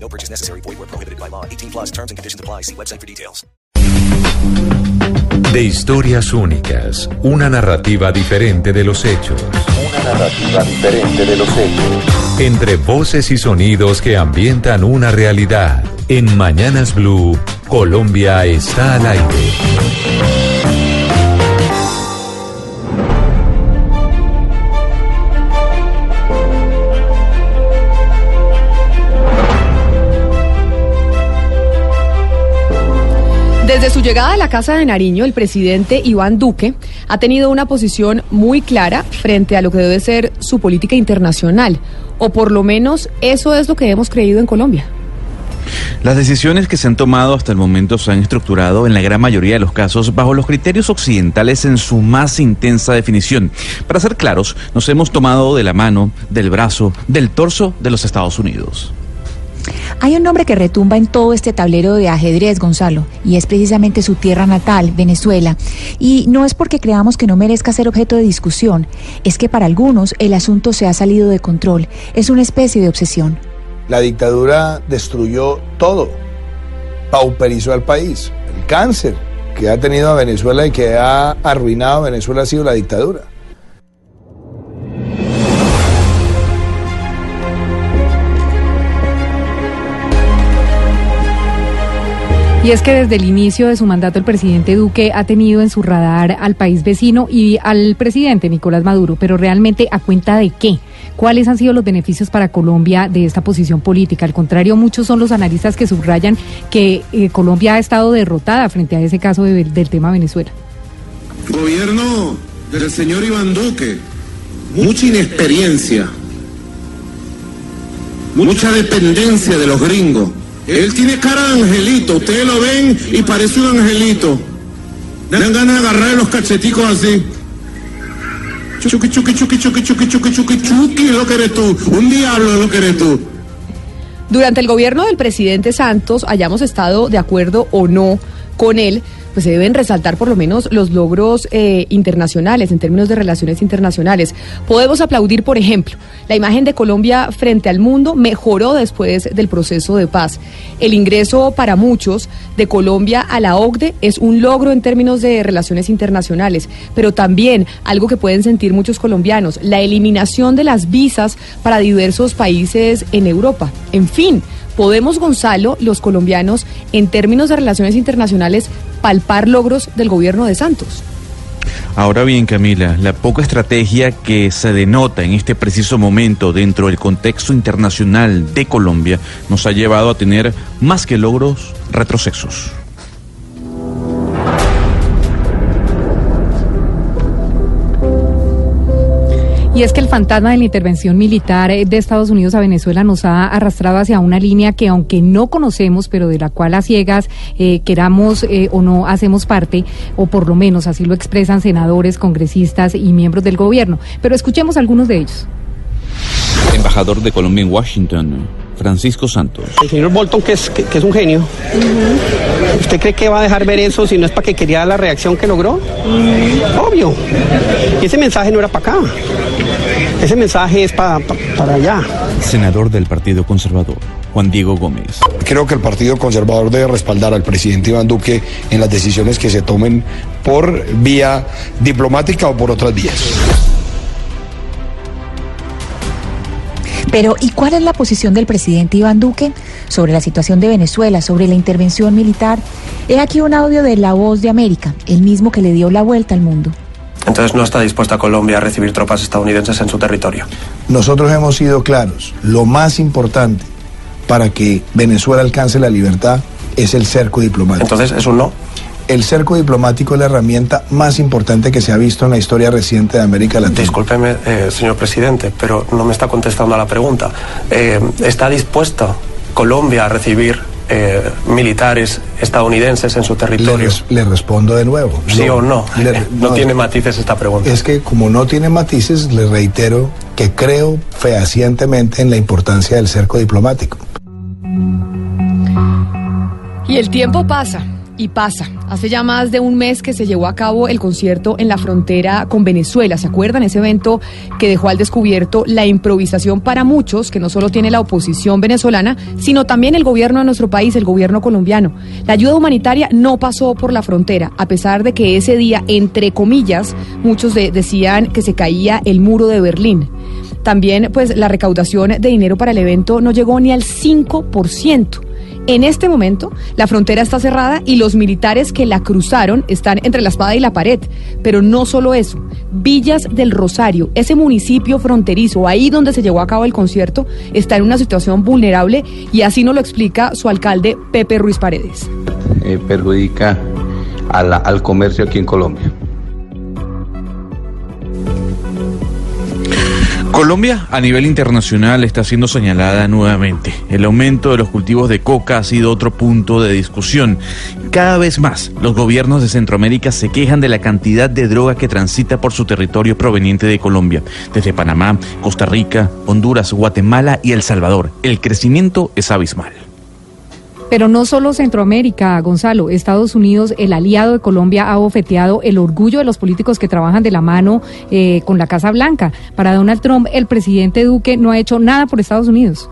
No purchase necessary. Void where prohibited by law. 18 plus terms and conditions apply. See website for details. De historias únicas, una narrativa diferente de los hechos. Una narrativa diferente de los hechos. Entre voces y sonidos que ambientan una realidad. En Mañanas Blue, Colombia está al aire. Desde su llegada a la Casa de Nariño, el presidente Iván Duque ha tenido una posición muy clara frente a lo que debe ser su política internacional, o por lo menos eso es lo que hemos creído en Colombia. Las decisiones que se han tomado hasta el momento se han estructurado en la gran mayoría de los casos bajo los criterios occidentales en su más intensa definición. Para ser claros, nos hemos tomado de la mano, del brazo, del torso de los Estados Unidos. Hay un nombre que retumba en todo este tablero de ajedrez, Gonzalo, y es precisamente su tierra natal, Venezuela. Y no es porque creamos que no merezca ser objeto de discusión, es que para algunos el asunto se ha salido de control, es una especie de obsesión. La dictadura destruyó todo, pauperizó al país. El cáncer que ha tenido a Venezuela y que ha arruinado a Venezuela ha sido la dictadura. Y es que desde el inicio de su mandato el presidente Duque ha tenido en su radar al país vecino y al presidente Nicolás Maduro, pero realmente a cuenta de qué? ¿Cuáles han sido los beneficios para Colombia de esta posición política? Al contrario, muchos son los analistas que subrayan que eh, Colombia ha estado derrotada frente a ese caso de- del tema Venezuela. Gobierno del señor Iván Duque, mucha inexperiencia, mucha dependencia de los gringos. Él tiene cara de angelito, ustedes lo ven y parece un angelito. Dan ganas de agarrarle los cacheticos así. Chuki, chuki, chuki, chuki, chuki, chuki, chuki, es lo que eres tú. Un diablo lo que eres tú. Durante el gobierno del presidente Santos, hayamos estado de acuerdo o no con él, pues se deben resaltar por lo menos los logros eh, internacionales en términos de relaciones internacionales. Podemos aplaudir, por ejemplo, la imagen de Colombia frente al mundo mejoró después del proceso de paz. El ingreso para muchos de Colombia a la OCDE es un logro en términos de relaciones internacionales, pero también algo que pueden sentir muchos colombianos, la eliminación de las visas para diversos países en Europa. En fin, podemos, Gonzalo, los colombianos, en términos de relaciones internacionales, palpar logros del gobierno de Santos. Ahora bien, Camila, la poca estrategia que se denota en este preciso momento dentro del contexto internacional de Colombia nos ha llevado a tener más que logros, retrocesos. Y es que el fantasma de la intervención militar eh, de Estados Unidos a Venezuela nos ha arrastrado hacia una línea que aunque no conocemos, pero de la cual a ciegas eh, queramos eh, o no hacemos parte, o por lo menos así lo expresan senadores, congresistas y miembros del gobierno. Pero escuchemos algunos de ellos. Embajador de Colombia en Washington, Francisco Santos. El señor Bolton, que es, que, que es un genio, ¿usted cree que va a dejar ver eso si no es para que quería la reacción que logró? Obvio. Y ese mensaje no era para acá. Ese mensaje es pa- pa- para allá. Senador del Partido Conservador, Juan Diego Gómez. Creo que el Partido Conservador debe respaldar al presidente Iván Duque en las decisiones que se tomen por vía diplomática o por otras vías. Pero, ¿y cuál es la posición del presidente Iván Duque sobre la situación de Venezuela, sobre la intervención militar? He aquí un audio de La Voz de América, el mismo que le dio la vuelta al mundo. Entonces no está dispuesta Colombia a recibir tropas estadounidenses en su territorio. Nosotros hemos sido claros, lo más importante para que Venezuela alcance la libertad es el cerco diplomático. Entonces es un no. El cerco diplomático es la herramienta más importante que se ha visto en la historia reciente de América Latina. Discúlpeme, eh, señor presidente, pero no me está contestando a la pregunta. Eh, ¿Está dispuesta Colombia a recibir eh, militares estadounidenses en su Le, territorio. res- le respondo de nuevo. ¿Sí o no? Le- no, tiene matices esta pregunta. Es que como no tiene matices, le reitero que creo fehacientemente en la importancia del cerco diplomático. Y el tiempo pasa y pasa. Hace ya más de un mes que se llevó a cabo el concierto en la frontera con Venezuela. ¿Se acuerdan? Ese evento que dejó al descubierto la improvisación para muchos, que no solo tiene la oposición venezolana, sino también el gobierno de nuestro país, el gobierno colombiano. La ayuda humanitaria no pasó por la frontera, a pesar de que ese día, entre comillas, muchos de- decían que se caía el muro de Berlín. También, pues, la recaudación de dinero para el evento no llegó ni al 5%. En este momento, la frontera está cerrada y los militares que la cruzaron están entre la espada y la pared. Pero no solo eso. Villas del Rosario, ese municipio fronterizo, ahí donde se llevó a cabo el concierto, está en una situación vulnerable y así nos lo explica su alcalde Pepe Ruiz Paredes. eh, perjudica al comercio aquí en Colombia. Colombia a nivel internacional está siendo señalada nuevamente. El aumento de los cultivos de coca ha sido otro punto de discusión. Cada vez más los gobiernos de Centroamérica se quejan de la cantidad de droga que transita por su territorio proveniente de Colombia, desde Panamá, Costa Rica, Honduras, Guatemala y El Salvador. El crecimiento es abismal. Pero no solo Centroamérica, Gonzalo. Estados Unidos, el aliado de Colombia, ha ofeteado el orgullo de los políticos que trabajan de la mano eh, con la Casa Blanca. Para Donald Trump, el presidente Duque no ha hecho nada por Estados Unidos.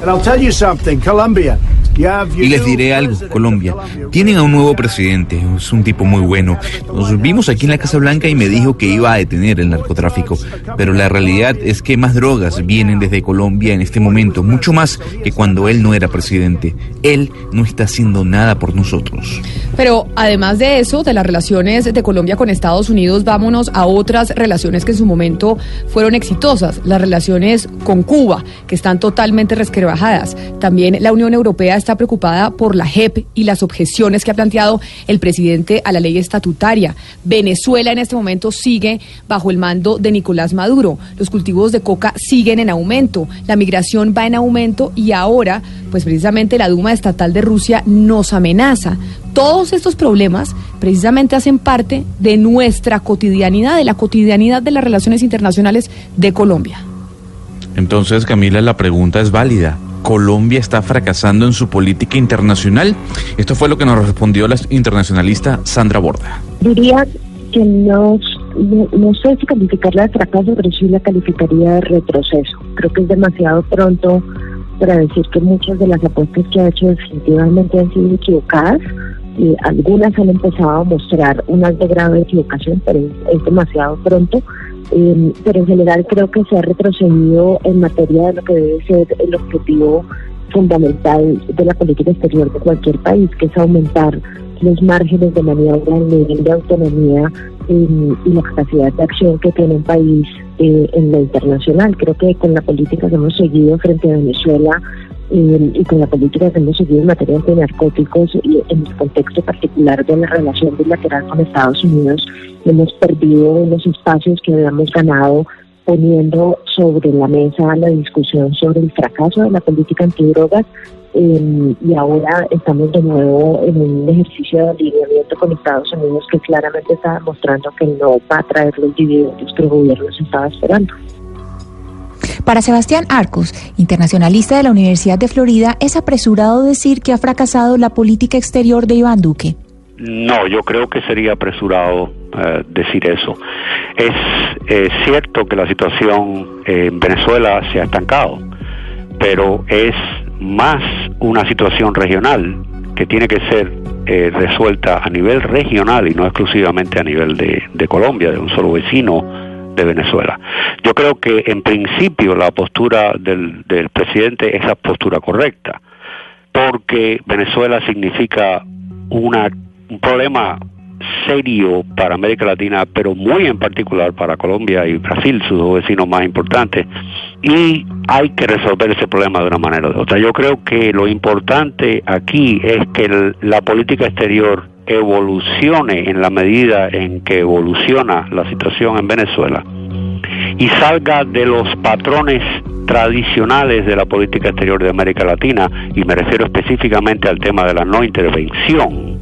And I'll tell you something, Colombia. You have your Y les diré algo, Colombia. Tienen a un nuevo presidente, es un tipo muy bueno. Nos vimos aquí en la Casa Blanca y me dijo que iba a detener el narcotráfico. Pero la realidad es que más drogas vienen desde Colombia en este momento, mucho más que cuando él no era presidente. Él no está haciendo nada por nosotros. Pero además de eso, de las relaciones de Colombia con Estados Unidos, vámonos a otras relaciones que en su momento fueron exitosas, las relaciones con Cuba, que están totalmente resquebrajadas. También la Unión Europea está preocupada por la JEP y las objeciones que ha planteado el presidente a la ley estatutaria. Venezuela en este momento sigue bajo el mando de Nicolás Maduro. Los cultivos de coca siguen en aumento, la migración va en aumento y ahora, pues precisamente la Duma Estatal de Rusia nos amenaza. Todos estos problemas precisamente hacen parte de nuestra cotidianidad, de la cotidianidad de las relaciones internacionales de Colombia. Entonces, Camila, la pregunta es válida. ¿Colombia está fracasando en su política internacional? Esto fue lo que nos respondió la internacionalista Sandra Borda. Diría que no, no, sé si calificarla de fracaso, pero sí la calificaría de retroceso. Creo que es demasiado pronto para decir que muchas de las apuestas que ha hecho definitivamente han sido equivocadas. Y algunas han empezado a mostrar un alto grado de equivocación, pero es demasiado pronto. Eh, pero en general creo que se ha retrocedido en materia de lo que debe ser el objetivo fundamental de la política exterior de cualquier país, que es aumentar los márgenes de maniobra, el nivel de autonomía eh, y la capacidad de acción que tiene un país eh, en lo internacional. Creo que con la política que hemos seguido frente a Venezuela eh, y con la política que hemos seguido en materia de narcóticos y en el contexto particular de la relación bilateral con Estados Unidos, hemos perdido los espacios que habíamos ganado poniendo sobre la mesa la discusión sobre el fracaso de la política antidrogas eh, y ahora estamos de nuevo en un ejercicio de alineamiento con Estados Unidos que claramente está demostrando que no va a traer los dividendos que el gobierno se estaba esperando. Para Sebastián Arcos, internacionalista de la Universidad de Florida, es apresurado decir que ha fracasado la política exterior de Iván Duque. No, yo creo que sería apresurado eh, decir eso. Es eh, cierto que la situación en Venezuela se ha estancado, pero es más una situación regional que tiene que ser eh, resuelta a nivel regional y no exclusivamente a nivel de, de Colombia, de un solo vecino de Venezuela. Yo creo que en principio la postura del, del presidente es la postura correcta, porque Venezuela significa una, un problema serio para América Latina, pero muy en particular para Colombia y Brasil, sus dos vecinos más importantes, y hay que resolver ese problema de una manera o de otra. Yo creo que lo importante aquí es que la política exterior evolucione en la medida en que evoluciona la situación en Venezuela y salga de los patrones tradicionales de la política exterior de América Latina y me refiero específicamente al tema de la no intervención.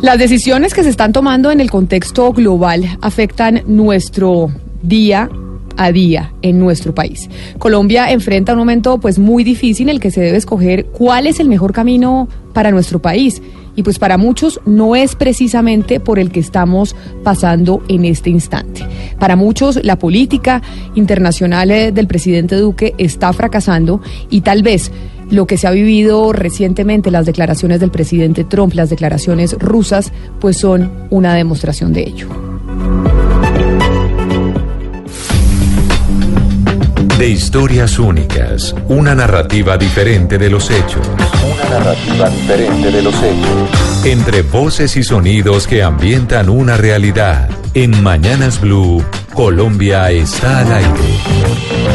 Las decisiones que se están tomando en el contexto global afectan nuestro día a día en nuestro país. Colombia enfrenta un momento pues muy difícil en el que se debe escoger cuál es el mejor camino para nuestro país y pues para muchos no es precisamente por el que estamos pasando en este instante. Para muchos la política internacional eh, del presidente Duque está fracasando y tal vez lo que se ha vivido recientemente, las declaraciones del presidente Trump, las declaraciones rusas, pues son una demostración de ello. De historias únicas, una narrativa diferente de los hechos. Una narrativa diferente de los hechos. Entre voces y sonidos que ambientan una realidad. En Mañanas Blue, Colombia está al aire.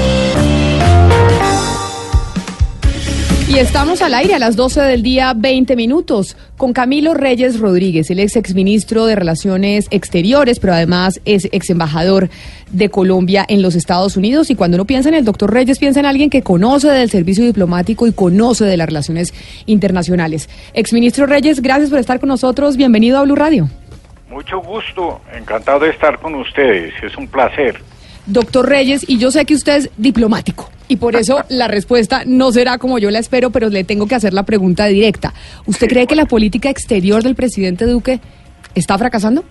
Estamos al aire a las 12 del día, 20 minutos, con Camilo Reyes Rodríguez, el ex exministro de Relaciones Exteriores, pero además es ex embajador de Colombia en los Estados Unidos. Y cuando uno piensa en el doctor Reyes, piensa en alguien que conoce del servicio diplomático y conoce de las relaciones internacionales. Exministro Reyes, gracias por estar con nosotros. Bienvenido a Blue Radio. Mucho gusto, encantado de estar con ustedes, es un placer. Doctor Reyes, y yo sé que usted es diplomático. Y por eso la respuesta no será como yo la espero, pero le tengo que hacer la pregunta directa. ¿Usted cree que la política exterior del presidente Duque está fracasando?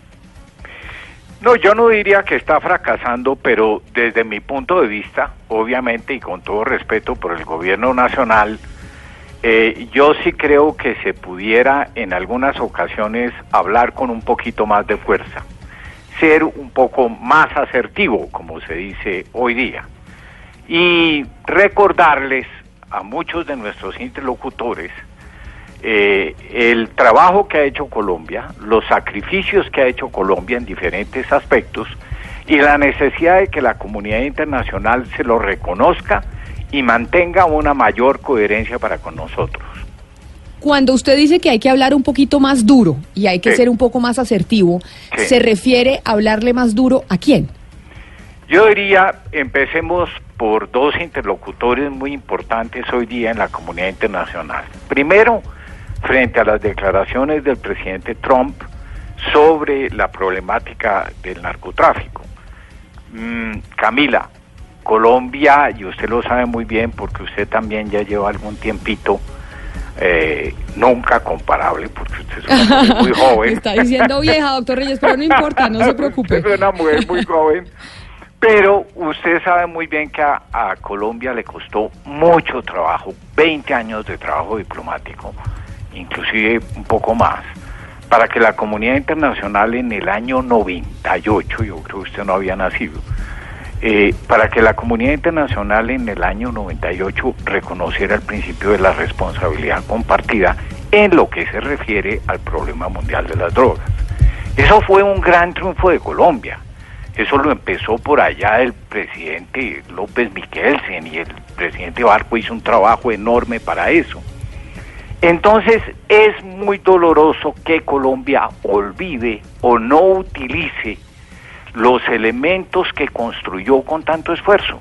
No, yo no diría que está fracasando, pero desde mi punto de vista, obviamente y con todo respeto por el gobierno nacional, eh, yo sí creo que se pudiera en algunas ocasiones hablar con un poquito más de fuerza, ser un poco más asertivo, como se dice hoy día y recordarles a muchos de nuestros interlocutores eh, el trabajo que ha hecho Colombia, los sacrificios que ha hecho Colombia en diferentes aspectos y la necesidad de que la comunidad internacional se lo reconozca y mantenga una mayor coherencia para con nosotros. Cuando usted dice que hay que hablar un poquito más duro y hay que Sí. ser un poco más asertivo, Sí. ¿se refiere a hablarle más duro a quién? Yo diría, empecemos por dos interlocutores muy importantes hoy día en la comunidad internacional. Primero, frente a las declaraciones del presidente Trump sobre la problemática del narcotráfico. Mm, Camila, Colombia, y usted lo sabe muy bien porque usted también ya lleva algún tiempito, eh, nunca comparable porque usted es una mujer muy joven. Está diciendo vieja, doctor Reyes, pero no importa, no se preocupe. Usted es una mujer muy joven. Pero usted sabe muy bien que a, a Colombia le costó mucho trabajo, 20 años de trabajo diplomático, inclusive un poco más, para que la comunidad internacional en el año 98, yo creo que usted no había nacido, eh, para que la comunidad internacional en el año 98 reconociera el principio de la responsabilidad compartida en lo que se refiere al problema mundial de las drogas. Eso fue un gran triunfo de Colombia. Eso lo empezó por allá el presidente López Miquelsen y el presidente Barco hizo un trabajo enorme para eso. Entonces es muy doloroso que Colombia olvide o no utilice los elementos que construyó con tanto esfuerzo.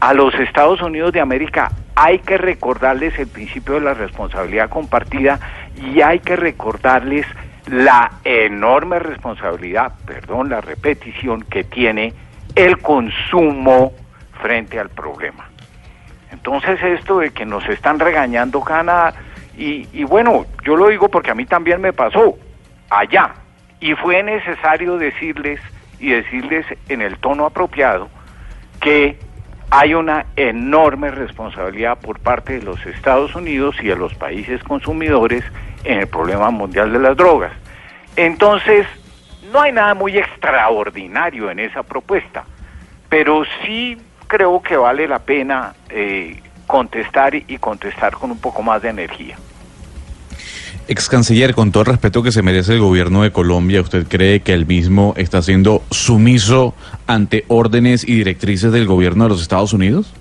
A los Estados Unidos de América hay que recordarles el principio de la responsabilidad compartida y hay que recordarles la enorme responsabilidad, perdón la repetición, que tiene el consumo frente al problema. Entonces esto de que nos están regañando Canadá, y, y bueno, yo lo digo porque a mí también me pasó allá, y fue necesario decirles y decirles en el tono apropiado que hay una enorme responsabilidad por parte de los Estados Unidos y de los países consumidores en el problema mundial de las drogas. Entonces, no hay nada muy extraordinario en esa propuesta, pero sí creo que vale la pena eh, contestar y contestar con un poco más de energía. Ex canciller, con todo el respeto que se merece el gobierno de Colombia, ¿usted cree que el mismo está siendo sumiso ante órdenes y directrices del gobierno de los Estados Unidos?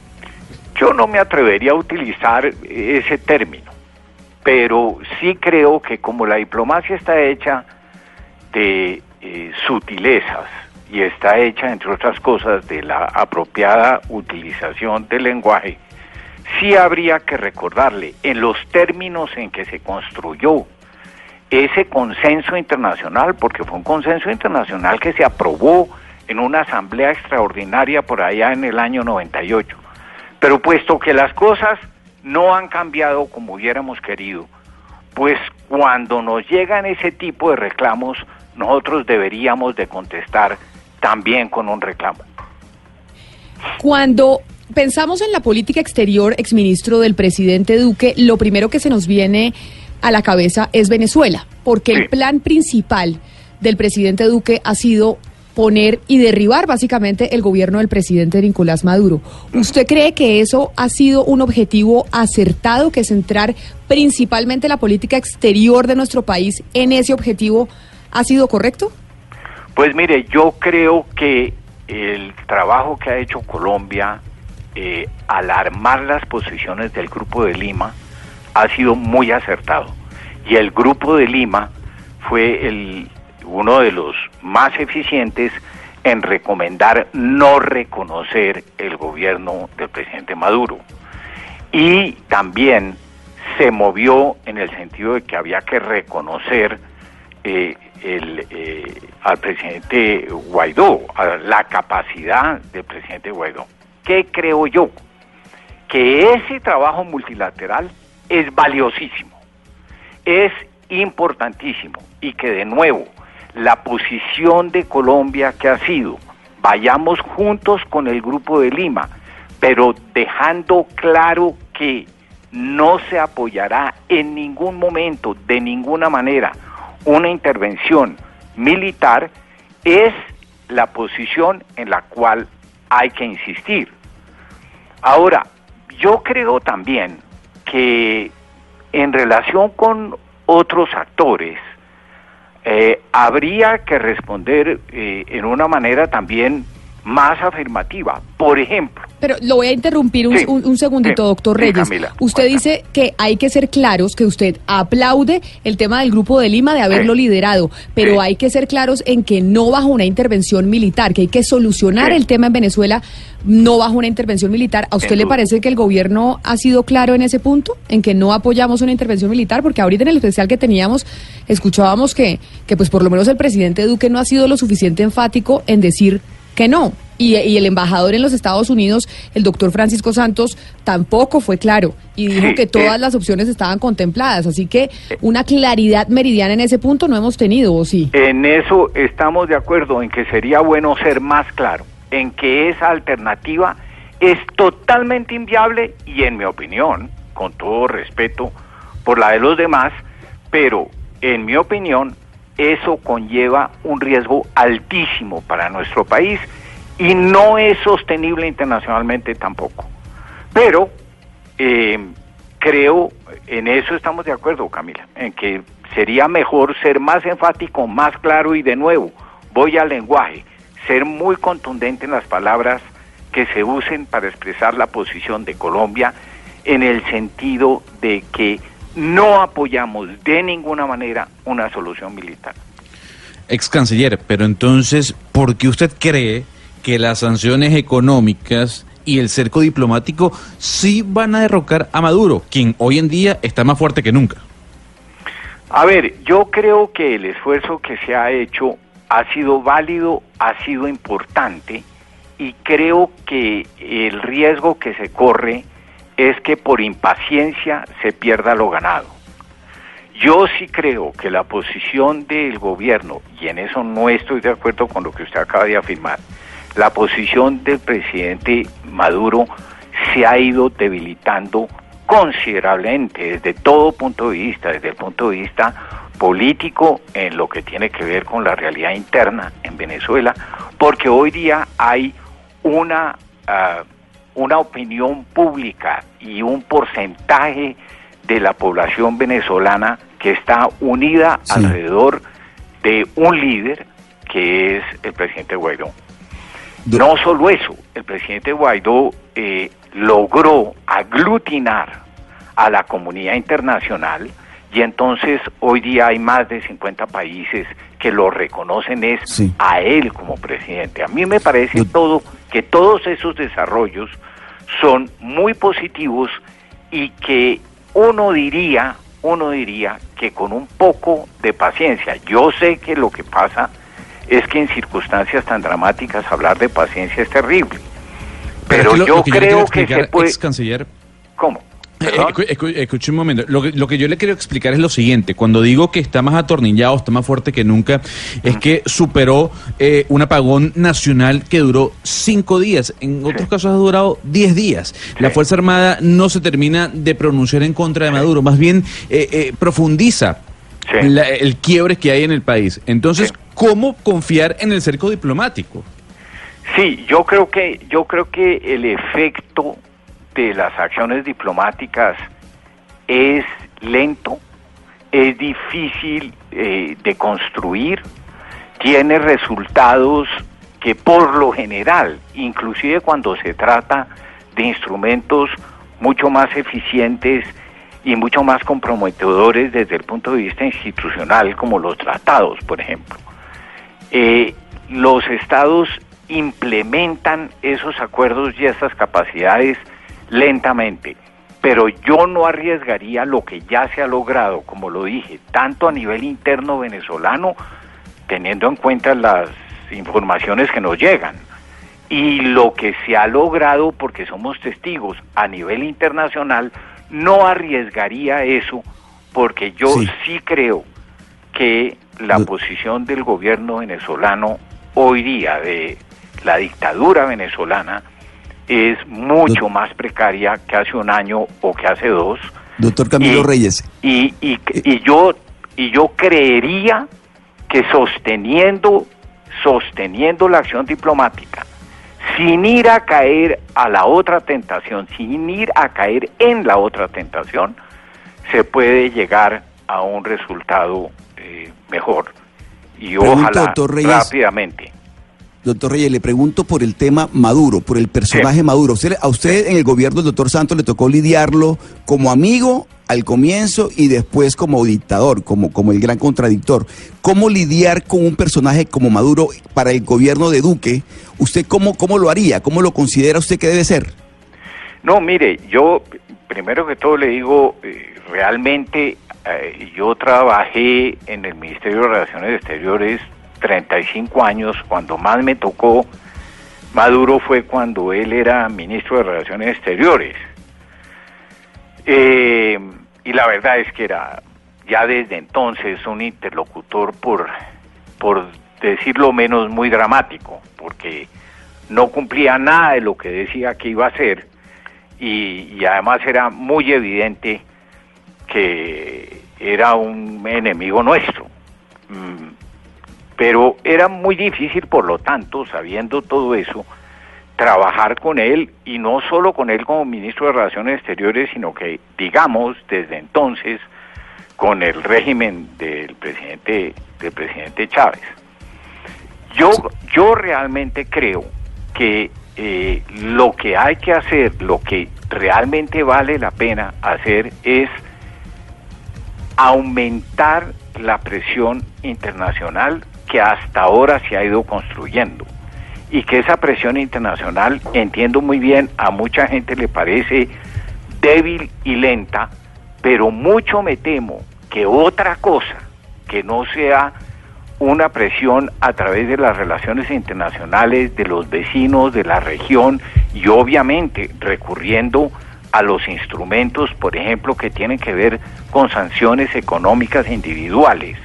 Yo no me atrevería a utilizar ese término, pero sí creo que como la diplomacia está hecha de eh, sutilezas y está hecha, entre otras cosas, de la apropiada utilización del lenguaje, sí habría que recordarle en los términos en que se construyó ese consenso internacional, porque fue un consenso internacional que se aprobó en una asamblea extraordinaria por allá en el año 98. Pero puesto que las cosas no han cambiado como hubiéramos querido, pues cuando nos llegan ese tipo de reclamos, nosotros deberíamos de contestar también con un reclamo. Cuando pensamos en la política exterior, exministro del presidente Duque, lo primero que se nos viene a la cabeza es Venezuela, porque el plan principal del presidente Duque ha sido poner y derribar básicamente el gobierno del presidente Nicolás Maduro. ¿Usted cree que eso ha sido un objetivo acertado, que centrar principalmente la política exterior de nuestro país en ese objetivo ha sido correcto? Pues mire, yo creo que el trabajo que ha hecho Colombia eh, al armar las posiciones del Grupo de Lima ha sido muy acertado. Y el Grupo de Lima fue el, uno de los más eficientes en recomendar no reconocer el gobierno del presidente Maduro. Y también se movió en el sentido de que había que reconocer eh, el, eh, al presidente Guaidó, a la capacidad del presidente Guaidó. ¿Qué creo yo? Que ese trabajo multilateral es valiosísimo, es importantísimo y que de nuevo la posición de Colombia que ha sido, vayamos juntos con el Grupo de Lima, pero dejando claro que no se apoyará en ningún momento, de ninguna manera, una intervención militar, es la posición en la cual hay que insistir. Ahora, yo creo también que en relación con otros actores, eh, habría que responder eh, en una manera también más afirmativa. Por ejemplo. Pero lo voy a interrumpir un, Sí, un- un segundito, sí, doctor sí, Reyes. Camila, usted dice que hay que ser claros, que usted aplaude el tema del Grupo de Lima de haberlo liderado, pero hay que ser claros en que no bajo una intervención militar, que hay que solucionar el tema en Venezuela no bajo una intervención militar. ¿A usted Sin le duda. parece que el gobierno ha sido claro en ese punto, en que no apoyamos una intervención militar? Porque ahorita en el especial que teníamos escuchábamos que, que pues por lo menos el presidente Duque no ha sido lo suficiente enfático en decir que no. Y, y el embajador en los Estados Unidos, el doctor Francisco Santos, tampoco fue claro y dijo Sí, que todas eh. las opciones estaban contempladas. Así que una claridad meridiana en ese punto no hemos tenido, ¿o sí? En eso estamos de acuerdo, en que sería bueno ser más claro, en que esa alternativa es totalmente inviable y en mi opinión, con todo respeto por la de los demás, pero en mi opinión eso conlleva un riesgo altísimo para nuestro país y no es sostenible internacionalmente tampoco. Pero eh, creo, en eso estamos de acuerdo, Camila, en que sería mejor ser más enfático, más claro y de nuevo, voy al lenguaje, ser muy contundente en las palabras que se usen para expresar la posición de Colombia en el sentido de que no apoyamos de ninguna manera una solución militar. Ex canciller, pero entonces, ¿por qué usted cree que las sanciones económicas y el cerco diplomático sí van a derrocar a Maduro, quien hoy en día está más fuerte que nunca? A ver, yo creo que el esfuerzo que se ha hecho ha sido válido, ha sido importante y creo que el riesgo que se corre es que por impaciencia se pierda lo ganado. Yo sí creo que la posición del gobierno, y en eso no estoy de acuerdo con lo que usted acaba de afirmar, la posición del presidente Maduro se ha ido debilitando considerablemente desde todo punto de vista, desde el punto de vista político en lo que tiene que ver con la realidad interna en Venezuela, porque hoy día hay una, ah, una opinión pública y un porcentaje de la población venezolana que está unida alrededor de un líder que es el presidente Guaidó. No solo eso, el presidente Guaidó eh, logró aglutinar a la comunidad internacional y entonces hoy día hay más de 50 países que lo reconocen es Sí. a él como presidente. A mí me parece todo que todos esos desarrollos son muy positivos y que uno diría, uno diría que con un poco de paciencia. Yo sé que lo que pasa es que en circunstancias tan dramáticas hablar de paciencia es terrible. Pero, lo- yo lo que creo que se puede ex canciller, ¿Cómo? Escu- escu- escuche un momento. Lo que, lo que yo le quiero explicar es lo siguiente. Cuando digo que está más atornillado, está más fuerte que nunca, es que superó eh, un apagón nacional que duró cinco días. En otros casos ha durado diez días. La Fuerza Armada no se termina de pronunciar en contra de Maduro, más bien eh, eh, profundiza la- el quiebre que hay en el país. Entonces, ¿cómo confiar en el cerco diplomático? Sí, yo creo que yo creo que el efecto de las acciones diplomáticas es lento, es difícil eh, de construir, tiene resultados que por lo general, inclusive cuando se trata de instrumentos mucho más eficientes y mucho más comprometedores desde el punto de vista institucional, como los tratados, por ejemplo, eh, los estados implementan esos acuerdos y esas capacidades lentamente. Pero yo no arriesgaría lo que ya se ha logrado, como lo dije, tanto a nivel interno venezolano, teniendo en cuenta las informaciones que nos llegan, y lo que se ha logrado, porque somos testigos a nivel internacional, no arriesgaría eso, porque yo Sí. sí creo que la posición del gobierno venezolano hoy día de la dictadura venezolana es mucho más precaria que hace un año o que hace dos. Doctor Camilo Y- Reyes, y, y, y yo y yo creería que sosteniendo sosteniendo la acción diplomática sin ir a caer a la otra tentación sin ir a caer en la otra tentación se puede llegar a un resultado eh, mejor. Y ojalá rápidamente doctor Reyes, le pregunto por el tema Maduro, por el personaje Maduro. Usted- a usted en el gobierno del doctor Santos le tocó lidiarlo como amigo al comienzo y después como dictador, como, como el gran contradictor. ¿Cómo lidiar con un personaje como Maduro para el gobierno de Duque? ¿Usted cómo, cómo lo haría? ¿Cómo lo considera usted que debe ser? No, mire, yo primero que todo le digo, eh, realmente eh, yo trabajé en el Ministerio de Relaciones Exteriores 35 años, cuando más me tocó Maduro fue cuando él era ministro de Relaciones Exteriores. Eh, y la verdad es que era ya desde entonces un interlocutor por, por decirlo menos muy dramático, porque no cumplía nada de lo que decía que iba a hacer y, además era muy evidente que era un enemigo nuestro. Mm, Pero era muy difícil, por lo tanto, sabiendo todo eso, trabajar con él y no solo con él como ministro de Relaciones Exteriores, sino que, digamos, desde entonces, con el régimen del presidente, del presidente Chávez. Yo, yo realmente creo que eh, lo que hay que hacer, lo que realmente vale la pena hacer es aumentar la presión internacional que hasta ahora se ha ido construyendo y que esa presión internacional, entiendo muy bien, a mucha gente le parece débil y lenta, pero mucho me temo que otra cosa que no sea una presión a través de las relaciones internacionales, de los vecinos, de la región y obviamente recurriendo a los instrumentos, por ejemplo, que tienen que ver con sanciones económicas individuales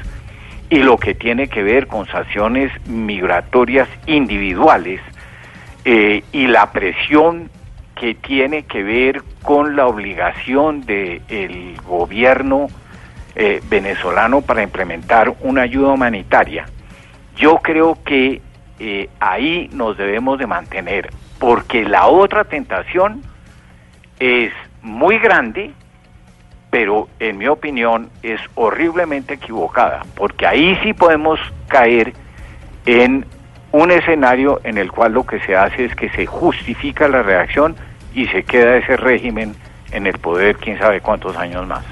y lo que tiene que ver con sanciones migratorias individuales eh, y la presión que tiene que ver con la obligación del gobierno eh, venezolano para implementar una ayuda humanitaria, yo creo que eh, ahí nos debemos de mantener, porque la otra tentación es muy grande, pero en mi opinión es horriblemente equivocada, porque ahí sí podemos caer en un escenario en el cual lo que se hace es que se justifica la reacción y se queda ese régimen en el poder quién sabe cuántos años más.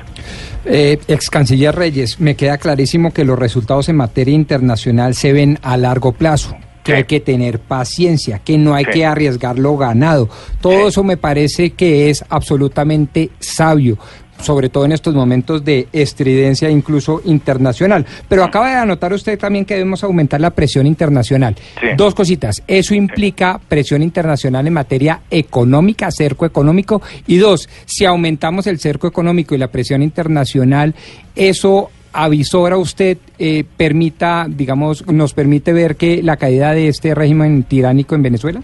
Eh, ex canciller Reyes, me queda clarísimo que los resultados en materia internacional se ven a largo plazo que hay que tener paciencia, que no hay Sí. que arriesgar lo ganado. Todo eso me parece que es absolutamente sabio sobre todo en estos momentos de estridencia incluso internacional. Pero acaba de anotar usted también que debemos aumentar la presión internacional. Sí. Dos cositas. Eso implica presión internacional en materia económica, cerco económico. Y dos, si aumentamos el cerco económico y la presión internacional, eso avisora usted, eh, permita, digamos, nos permite ver que la caída de este régimen tiránico en Venezuela?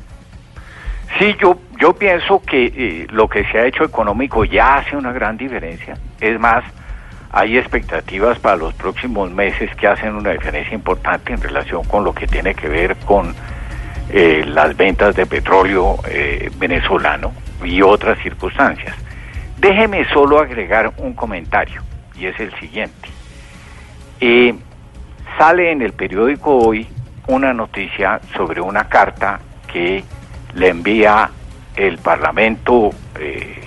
Sí, yo, yo pienso que eh, lo que se ha hecho económico ya hace una gran diferencia. Es más, hay expectativas para los próximos meses que hacen una diferencia importante en relación con lo que tiene que ver con eh, las ventas de petróleo eh, venezolano y otras circunstancias. Déjeme solo agregar un comentario y es el siguiente. Eh, sale en el periódico hoy una noticia sobre una carta que le envía el Parlamento, eh,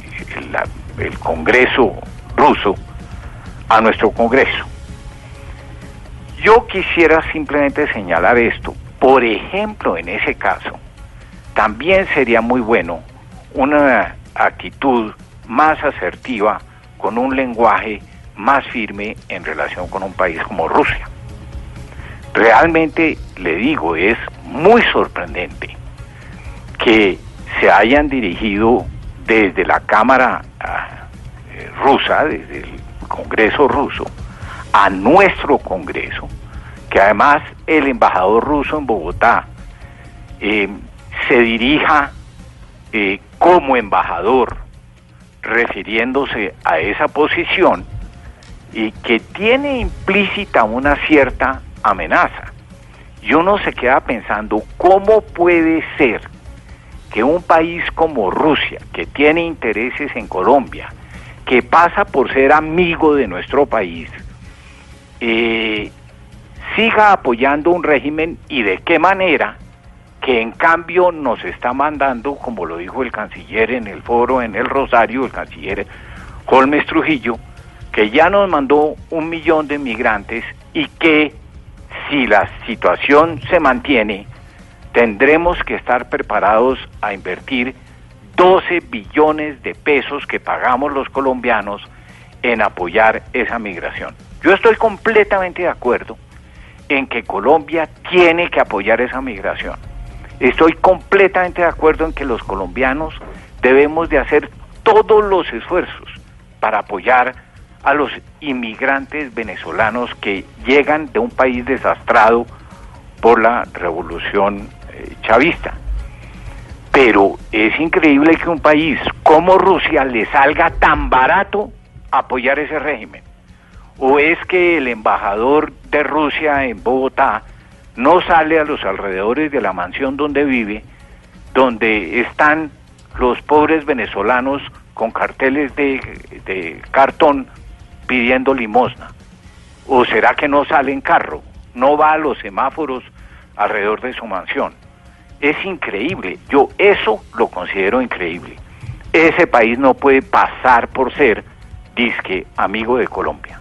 el Congreso ruso, a nuestro Congreso. Yo quisiera simplemente señalar esto. Por ejemplo, en ese caso, también sería muy bueno una actitud más asertiva, con un lenguaje más firme en relación con un país como Rusia. Realmente, le digo, es muy sorprendente que se hayan dirigido desde la Cámara ah, eh, rusa, desde el Congreso ruso, a nuestro Congreso, que además el embajador ruso en Bogotá eh, se dirija eh, como embajador refiriéndose a esa posición y que tiene implícita una cierta amenaza. Y uno se queda pensando, ¿cómo puede ser que un país como Rusia, que tiene intereses en Colombia, que pasa por ser amigo de nuestro país, eh, siga apoyando un régimen y de qué manera que en cambio nos está mandando, como lo dijo el canciller en el foro en el Rosario, el canciller Holmes Trujillo, que ya nos mandó un millón de migrantes y que si la situación se mantiene, tendremos que estar preparados a invertir 12 billones de pesos que pagamos los colombianos en apoyar esa migración. Yo estoy completamente de acuerdo en que Colombia tiene que apoyar esa migración. Estoy completamente de acuerdo en que los colombianos debemos de hacer todos los esfuerzos para apoyar a los inmigrantes venezolanos que llegan de un país desastrado por la revolución chavista. Pero es increíble que un país como Rusia le salga tan barato apoyar ese régimen. ¿O es que el embajador de Rusia en Bogotá no sale a los alrededores de la mansión donde vive, donde están los pobres venezolanos con carteles de, de cartón pidiendo limosna? ¿O será que no sale en carro? ¿No va a los semáforos alrededor de su mansión? Es increíble. Yo eso lo considero increíble. Ese país no puede pasar por ser disque amigo de Colombia.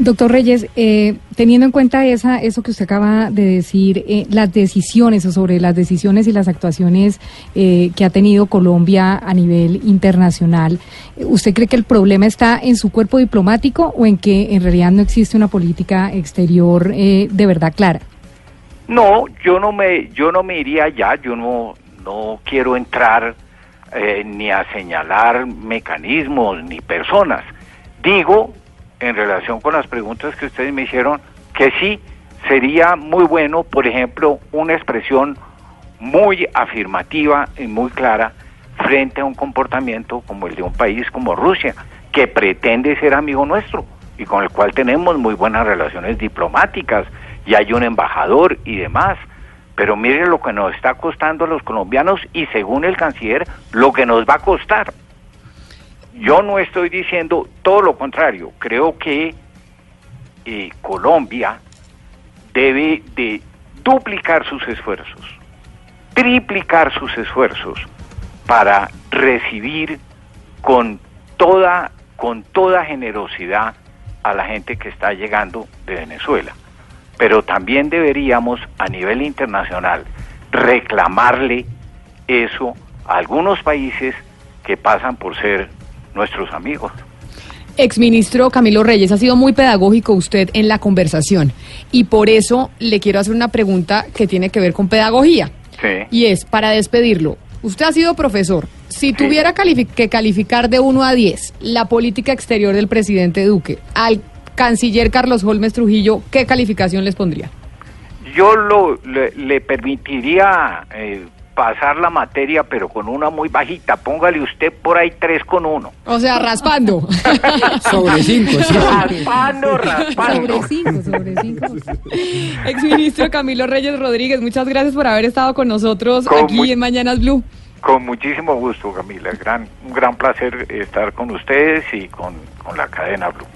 Doctor Reyes, eh, teniendo en cuenta esa, eso que usted acaba de decir, eh, las decisiones o sobre las decisiones y las actuaciones eh, que ha tenido Colombia a nivel internacional, eh, ¿usted cree que el problema está en su cuerpo diplomático o en que en realidad no existe una política exterior eh, de verdad clara? No, yo no me, yo no me iría allá. Yo no, no quiero entrar eh, ni a señalar mecanismos ni personas. Digo, en relación con las preguntas que ustedes me hicieron, que sí sería muy bueno, por ejemplo, una expresión muy afirmativa y muy clara frente a un comportamiento como el de un país como Rusia, que pretende ser amigo nuestro y con el cual tenemos muy buenas relaciones diplomáticas y hay un embajador y demás. Pero mire lo que nos está costando a los colombianos y según el canciller, lo que nos va a costar. Yo no estoy diciendo todo lo contrario. Creo que eh, Colombia debe de duplicar sus esfuerzos, triplicar sus esfuerzos para recibir con toda con toda generosidad a la gente que está llegando de Venezuela. Pero también deberíamos a nivel internacional reclamarle eso a algunos países que pasan por ser nuestros amigos. Exministro Camilo Reyes, ha sido muy pedagógico usted en la conversación y por eso le quiero hacer una pregunta que tiene que ver con pedagogía. Sí. Y es, para despedirlo, usted ha sido profesor. Si tuviera que calificar de 1 a 10 la política exterior del presidente Duque al canciller Carlos Holmes Trujillo, ¿qué calificación les pondría? Yo lo, le, le permitiría eh, pasar la materia, pero con una muy bajita. Póngale usted por ahí tres con uno. O sea, raspando. Sobre cinco, sí. Raspando, raspando. Sobre cinco, sobre cinco. Exministro Camilo Reyes Rodríguez, muchas gracias por haber estado con nosotros Con aquí muy- en Mañanas Blue. Con muchísimo gusto, Camila. Gran, un gran placer estar con ustedes y con, con la cadena Blue.